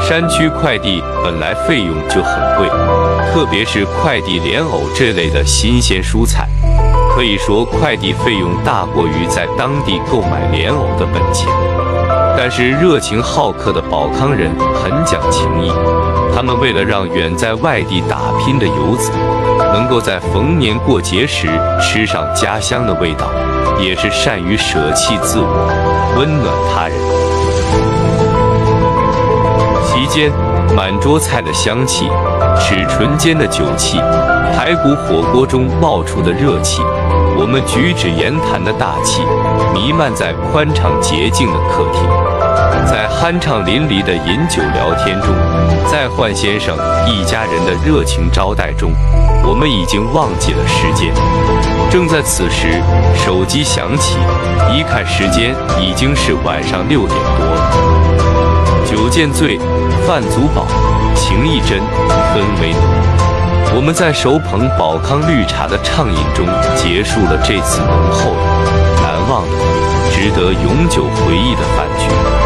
山区快递本来费用就很贵，特别是快递莲藕这类的新鲜蔬菜，可以说快递费用大过于在当地购买莲藕的本钱。但是热情好客的保康人很讲情义，他们为了让远在外地打拼的游子能够在逢年过节时吃上家乡的味道，也是善于舍弃自我，温暖他人。席间，满桌菜的香气，齿唇间的酒气，排骨火锅中冒出的热气，我们举止言谈的大气，弥漫在宽敞洁净的客厅。在酣畅淋漓的饮酒聊天中，在焕先生一家人的热情招待中，我们已经忘记了时间。正在此时，手机响起，一看时间，已经是晚上六点多了。酒见醉，饭足饱，情意真，氛围浓。我们在手捧宝康绿茶的畅饮中，结束了这次浓厚的、难忘的、值得永久回忆的饭局。